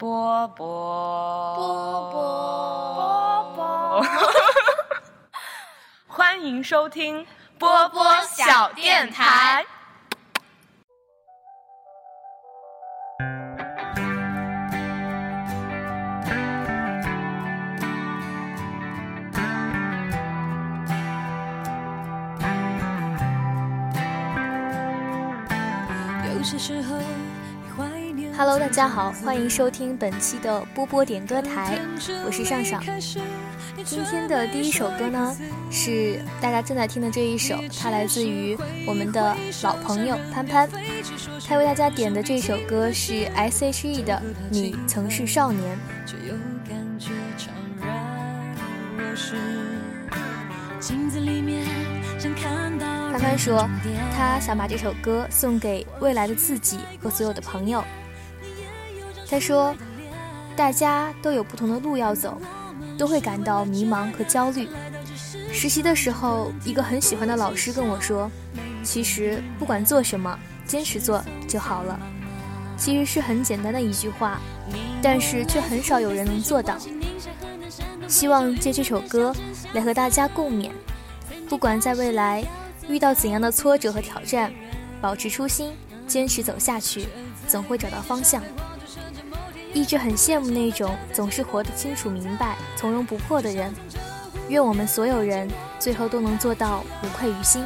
波波波波波波，欢迎收听波波小电台。有些时候 Hello，大家好，欢迎收听本期的波波点歌台，我是上上。今天的第一首歌呢，是大家正在听的这一首，它来自于我们的老朋友潘潘，他为大家点的这首歌是 S.H.E 的《你曾是少年》。潘潘说，他想把这首歌送给未来的自己和所有的朋友。他说：“大家都有不同的路要走，都会感到迷茫和焦虑。实习的时候，一个很喜欢的老师跟我说：‘其实不管做什么，坚持做就好了。’其实是很简单的一句话，但是却很少有人能做到。希望借这首歌来和大家共勉：不管在未来遇到怎样的挫折和挑战，保持初心，坚持走下去，总会找到方向。”一直很羡慕那种总是活得清楚明白、从容不迫的人。愿我们所有人最后都能做到无愧于心。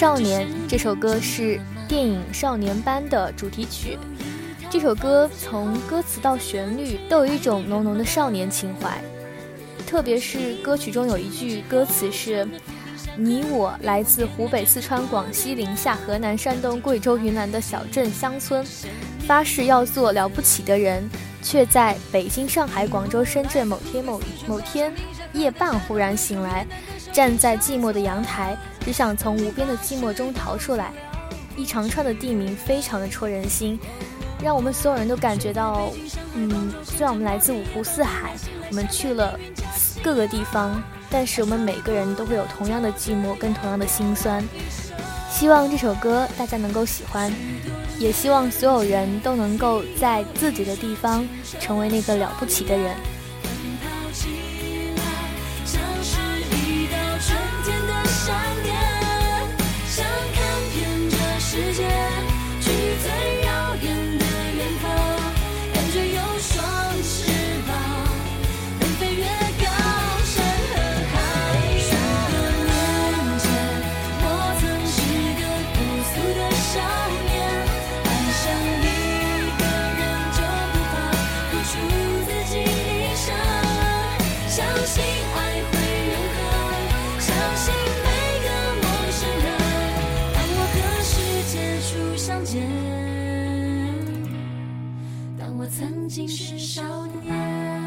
少年，这首歌是电影《少年班》的主题曲。这首歌从歌词到旋律都有一种浓浓的少年情怀，特别是歌曲中有一句歌词是：“你我来自湖北、四川、广西、宁夏、河南、山东、贵州、云南的小镇乡村，发誓要做了不起的人，却在北京、上海、广州、深圳某天某某天夜半忽然醒来。”站在寂寞的阳台，只想从无边的寂寞中逃出来。一长串的地名非常的戳人心，让我们所有人都感觉到，嗯，虽然我们来自五湖四海，我们去了各个地方，但是我们每个人都会有同样的寂寞跟同样的心酸。希望这首歌大家能够喜欢，也希望所有人都能够在自己的地方成为那个了不起的人。曾经是少年。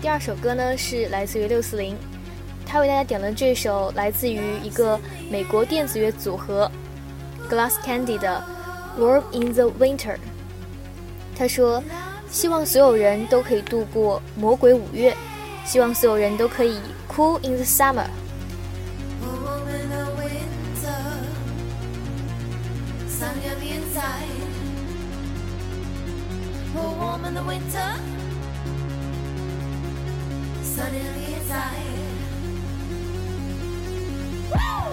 第二首歌呢是来自于六四零，他为大家点了这首来自于一个美国电子乐组合 Glass Candy 的《Warm in the Winter》。他说：“希望所有人都可以度过魔鬼五月，希望所有人都可以 Cool in the Summer。” side. Woo!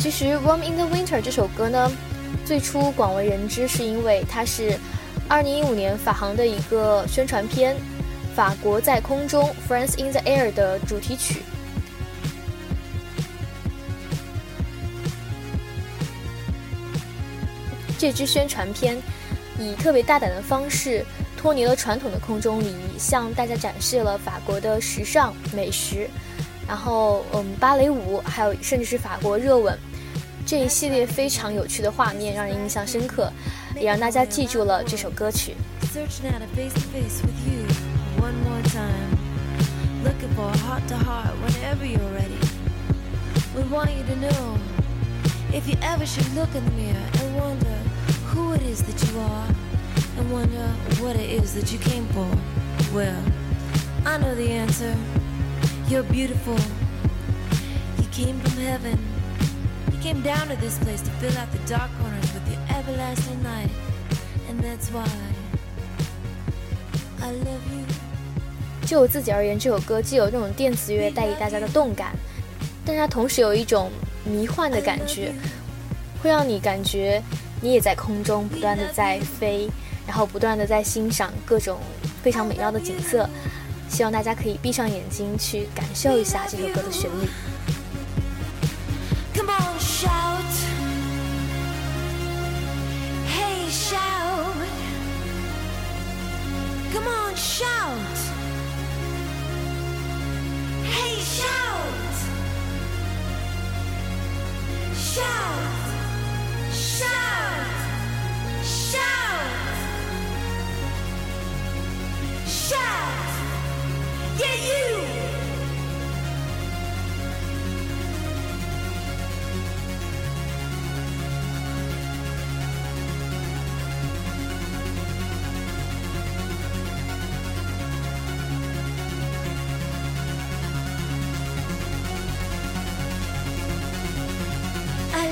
其实 Warm in the Winter》这首歌呢，最初广为人知是因为它是2015年法航的一个宣传片《法国在空中》（France in the Air） 的主题曲。这支宣传片以特别大胆的方式脱离了传统的空中礼仪，向大家展示了法国的时尚美食，然后嗯芭蕾舞，还有甚至是法国热吻。这一系列非常有趣的画面让人印象深刻，也让大家记住了这首歌曲。came down to this place to fill out the dark corners with your everlasting light. And that's why I love you. 就我自己而言，这首歌既有这种电子乐带给大家的动感，但是它同时有一种迷幻的感觉，会让你感觉你也在空中不断的在飞，然后不断的在欣赏各种非常美妙的景色。希望大家可以闭上眼睛去感受一下这首歌的旋律。Come on, shout. Hey, shout. Come on, shout. Hey, shout. Shout. Shout. Shout. Shout. Yeah, you.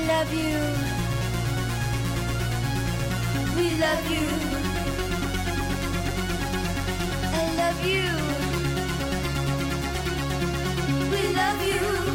Love you. We love you. I love you. We love you.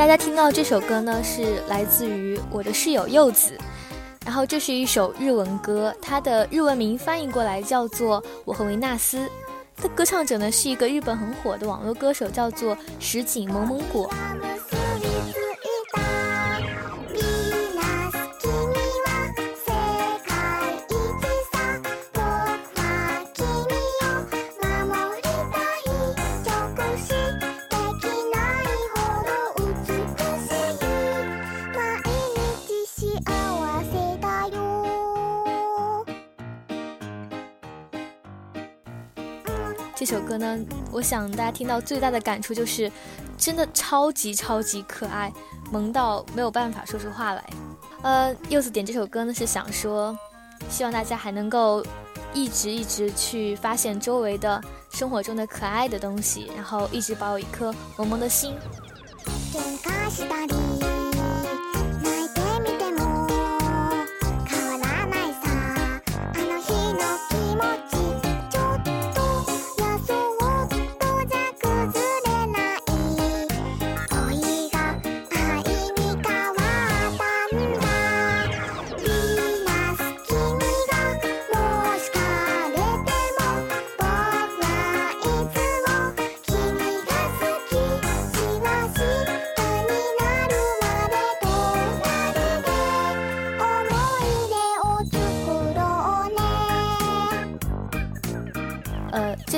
大家听到这首歌呢，是来自于我的室友柚子，然后这是一首日文歌，它的日文名翻译过来叫做《我和维纳斯》，的歌唱者呢是一个日本很火的网络歌手，叫做石井萌萌果。歌呢，我想大家听到最大的感触就是，真的超级超级可爱，萌到没有办法说出话来。呃，柚子点这首歌呢是想说，希望大家还能够一直一直去发现周围的生活中的可爱的东西，然后一直保有一颗萌萌的心。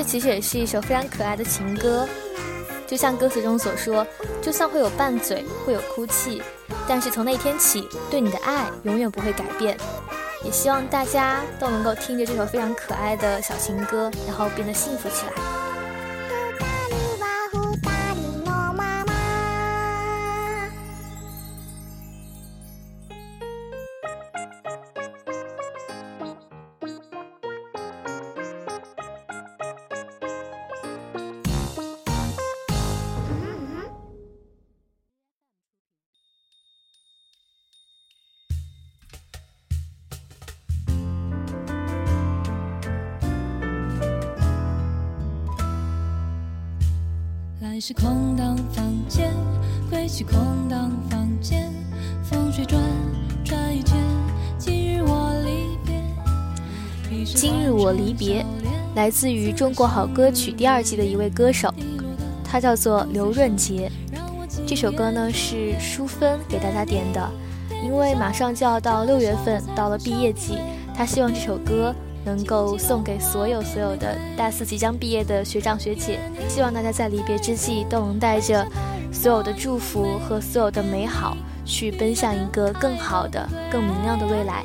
其实也是一首非常可爱的情歌，就像歌词中所说，就算会有拌嘴，会有哭泣，但是从那天起，对你的爱永远不会改变。也希望大家都能够听着这首非常可爱的小情歌，然后变得幸福起来。是空荡房间，归去空荡房间，风吹转转一圈。今日我离别，今日我离别，来自于《中国好歌曲》第二季的一位歌手，他叫做刘润杰。这首歌呢是淑芬给大家点的，因为马上就要到六月份，到了毕业季，他希望这首歌。能够送给所有所有的大四即将毕业的学长学姐，希望大家在离别之际都能带着所有的祝福和所有的美好，去奔向一个更好的、更明亮的未来。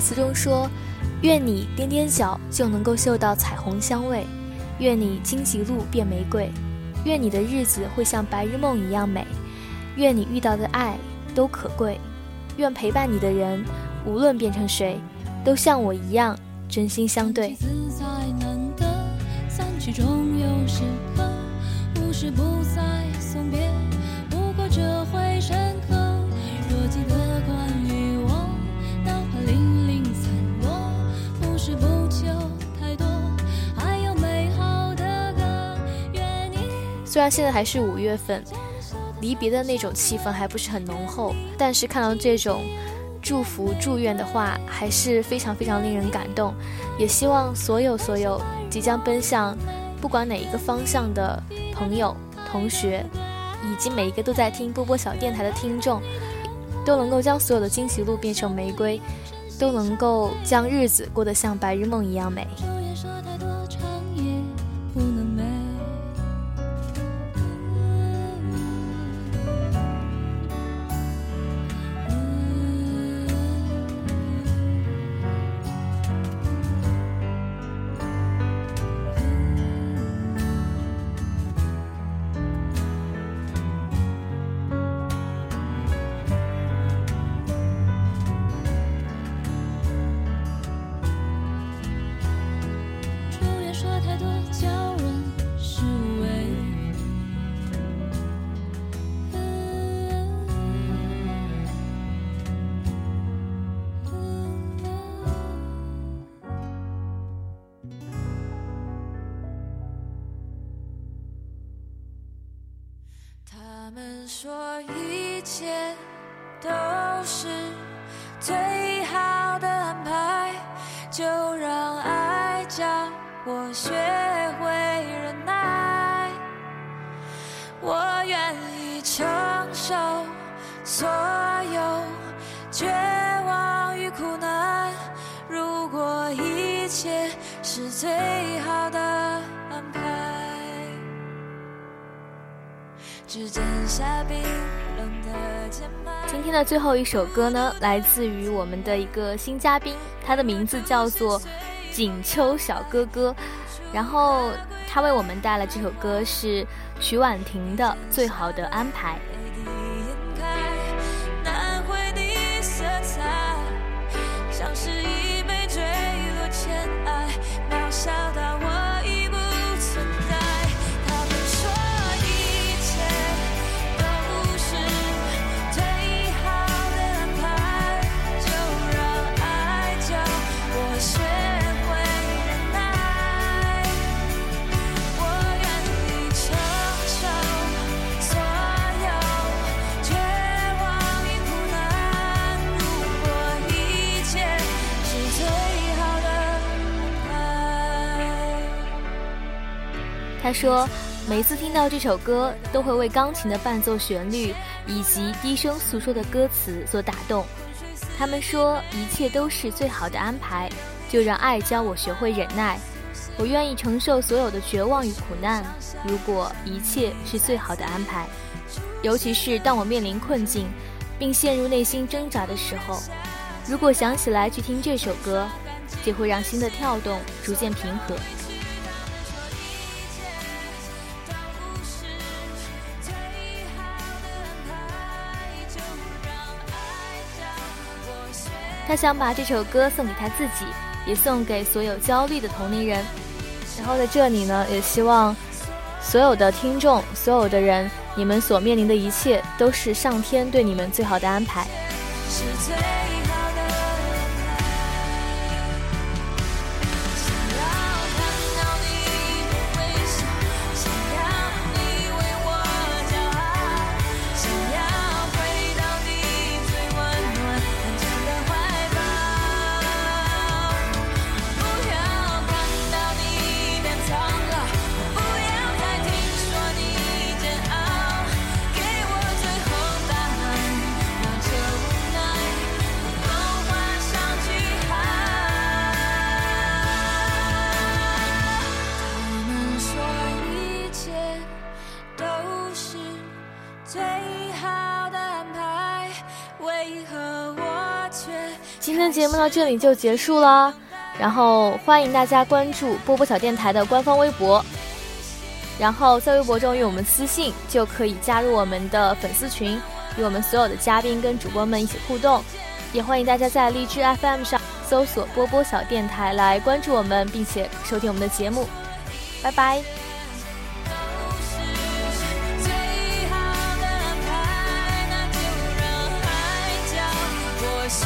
词中说：“愿你踮踮脚就能够嗅到彩虹香味，愿你荆棘路变玫瑰，愿你的日子会像白日梦一样美，愿你遇到的爱都可贵，愿陪伴你的人无论变成谁，都像我一样真心相对。”中有时刻，无时不在送别虽然现在还是五月份，离别的那种气氛还不是很浓厚，但是看到这种祝福祝愿的话，还是非常非常令人感动。也希望所有所有即将奔向不管哪一个方向的朋友、同学，以及每一个都在听波波小电台的听众，都能够将所有的惊喜路变成玫瑰，都能够将日子过得像白日梦一样美。最好的安排。指尖下冰冷的键盘。今天的最后一首歌呢，来自于我们的一个新嘉宾，他的名字叫做锦秋小哥哥，然后他为我们带来这首歌是曲婉婷的《最好的安排》。他说，每次听到这首歌，都会为钢琴的伴奏旋律以及低声诉说的歌词所打动。他们说，一切都是最好的安排，就让爱教我学会忍耐。我愿意承受所有的绝望与苦难，如果一切是最好的安排。尤其是当我面临困境，并陷入内心挣扎的时候，如果想起来去听这首歌，就会让心的跳动逐渐平和。他想把这首歌送给他自己，也送给所有焦虑的同龄人。然后在这里呢，也希望所有的听众、所有的人，你们所面临的一切都是上天对你们最好的安排。到这里就结束了，然后欢迎大家关注波波小电台的官方微博，然后在微博中与我们私信，就可以加入我们的粉丝群，与我们所有的嘉宾跟主播们一起互动。也欢迎大家在荔枝 FM 上搜索“波波小电台”来关注我们，并且收听我们的节目。拜拜。是最好的安排，那就让爱教我学